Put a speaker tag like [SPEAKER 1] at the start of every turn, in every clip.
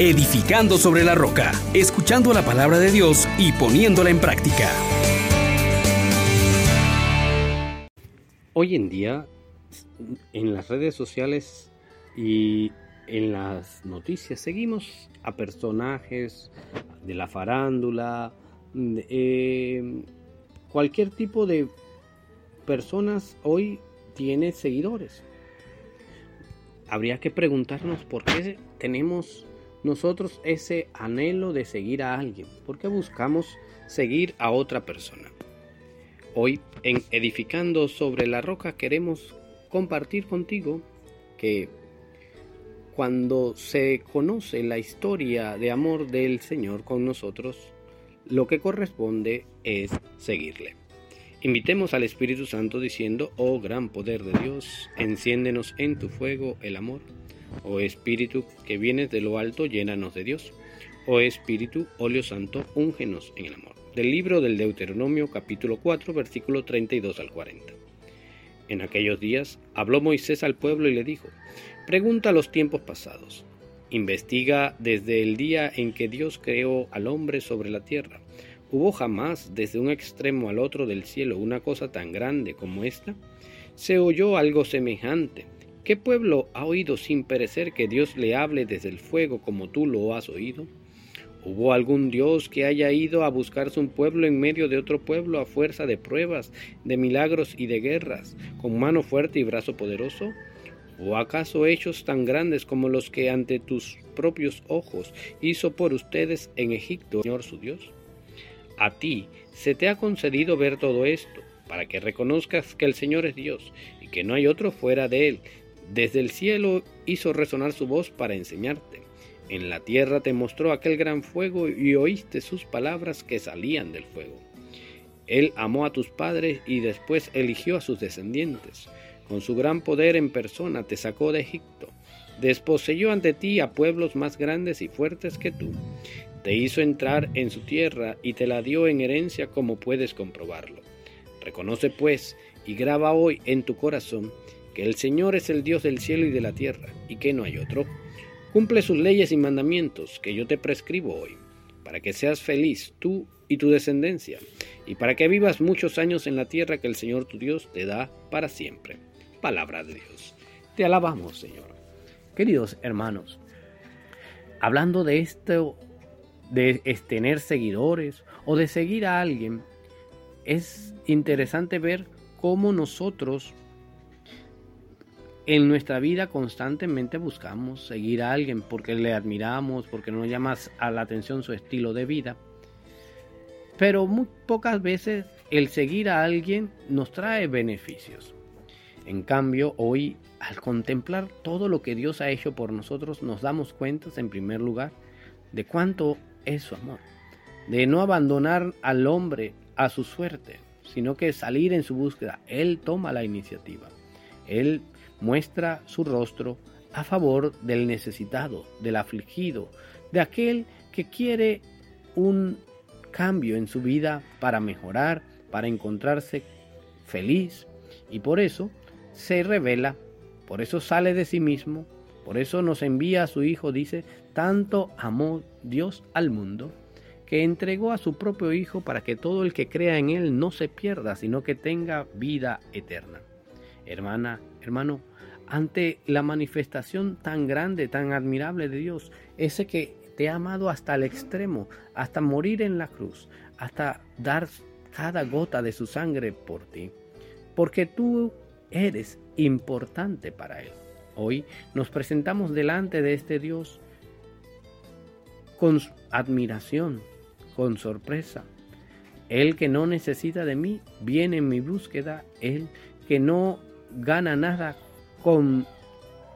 [SPEAKER 1] edificando sobre la roca, escuchando la palabra de Dios y poniéndola en práctica.
[SPEAKER 2] Hoy en día, en las redes sociales y en las noticias, seguimos a personajes de la farándula, eh, cualquier tipo de personas hoy tiene seguidores. Habría que preguntarnos por qué tenemos nosotros ese anhelo de seguir a alguien, por qué buscamos seguir a otra persona. Hoy en Edificando sobre la Roca queremos compartir contigo que cuando se conoce la historia de amor del Señor con nosotros, lo que corresponde es seguirle. Invitemos al Espíritu Santo diciendo, oh gran poder de Dios, enciéndenos en tu fuego el amor. Oh Espíritu que vienes de lo alto, llénanos de Dios. Oh Espíritu, óleo santo, úngenos en el amor del libro del Deuteronomio capítulo 4 versículo 32 al 40. En aquellos días habló Moisés al pueblo y le dijo, pregunta los tiempos pasados, investiga desde el día en que Dios creó al hombre sobre la tierra. ¿Hubo jamás desde un extremo al otro del cielo una cosa tan grande como esta? ¿Se oyó algo semejante? ¿Qué pueblo ha oído sin perecer que Dios le hable desde el fuego como tú lo has oído? ¿Hubo algún Dios que haya ido a buscarse un pueblo en medio de otro pueblo a fuerza de pruebas, de milagros y de guerras, con mano fuerte y brazo poderoso? ¿O acaso hechos tan grandes como los que ante tus propios ojos hizo por ustedes en Egipto, Señor su Dios? A ti se te ha concedido ver todo esto, para que reconozcas que el Señor es Dios y que no hay otro fuera de Él. Desde el cielo hizo resonar su voz para enseñarte en la tierra te mostró aquel gran fuego y oíste sus palabras que salían del fuego. Él amó a tus padres y después eligió a sus descendientes. Con su gran poder en persona te sacó de Egipto. Desposeyó ante ti a pueblos más grandes y fuertes que tú. Te hizo entrar en su tierra y te la dio en herencia como puedes comprobarlo. Reconoce pues y graba hoy en tu corazón que el Señor es el Dios del cielo y de la tierra y que no hay otro. Cumple sus leyes y mandamientos que yo te prescribo hoy, para que seas feliz tú y tu descendencia, y para que vivas muchos años en la tierra que el Señor tu Dios te da para siempre. Palabra de Dios. Te alabamos, Señor. Queridos hermanos, hablando de esto, de tener seguidores o de seguir a alguien, es interesante ver cómo nosotros en nuestra vida constantemente buscamos seguir a alguien porque le admiramos, porque nos llama a la atención su estilo de vida. Pero muy pocas veces el seguir a alguien nos trae beneficios. En cambio, hoy al contemplar todo lo que Dios ha hecho por nosotros, nos damos cuenta, en primer lugar, de cuánto es su amor. De no abandonar al hombre a su suerte, sino que salir en su búsqueda. Él toma la iniciativa. Él muestra su rostro a favor del necesitado, del afligido, de aquel que quiere un cambio en su vida para mejorar, para encontrarse feliz. Y por eso se revela, por eso sale de sí mismo, por eso nos envía a su Hijo, dice, tanto amó Dios al mundo, que entregó a su propio Hijo para que todo el que crea en Él no se pierda, sino que tenga vida eterna. Hermana, hermano, ante la manifestación tan grande, tan admirable de Dios, ese que te ha amado hasta el extremo, hasta morir en la cruz, hasta dar cada gota de su sangre por ti, porque tú eres importante para Él. Hoy nos presentamos delante de este Dios con admiración, con sorpresa. Él que no necesita de mí, viene en mi búsqueda. Él que no gana nada con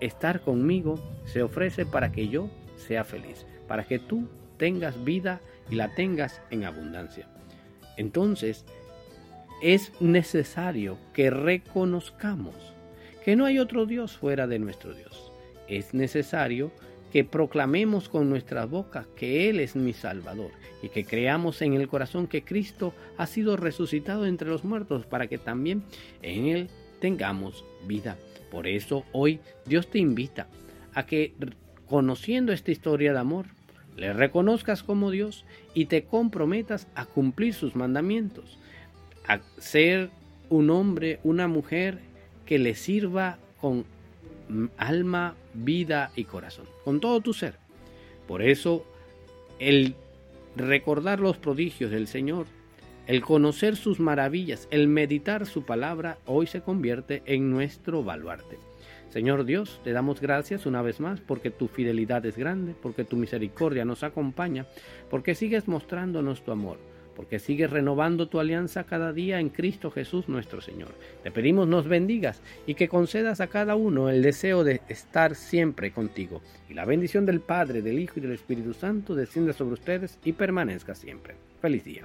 [SPEAKER 2] estar conmigo se ofrece para que yo sea feliz, para que tú tengas vida y la tengas en abundancia. Entonces, es necesario que reconozcamos que no hay otro Dios fuera de nuestro Dios. Es necesario que proclamemos con nuestras bocas que Él es mi Salvador y que creamos en el corazón que Cristo ha sido resucitado entre los muertos para que también en Él tengamos vida. Por eso hoy Dios te invita a que conociendo esta historia de amor, le reconozcas como Dios y te comprometas a cumplir sus mandamientos, a ser un hombre, una mujer que le sirva con alma, vida y corazón, con todo tu ser. Por eso, el recordar los prodigios del Señor, el conocer sus maravillas, el meditar su palabra, hoy se convierte en nuestro baluarte. Señor Dios, te damos gracias una vez más porque tu fidelidad es grande, porque tu misericordia nos acompaña, porque sigues mostrándonos tu amor, porque sigues renovando tu alianza cada día en Cristo Jesús nuestro Señor. Te pedimos nos bendigas y que concedas a cada uno el deseo de estar siempre contigo. Y la bendición del Padre, del Hijo y del Espíritu Santo descienda sobre ustedes y permanezca siempre. Feliz día.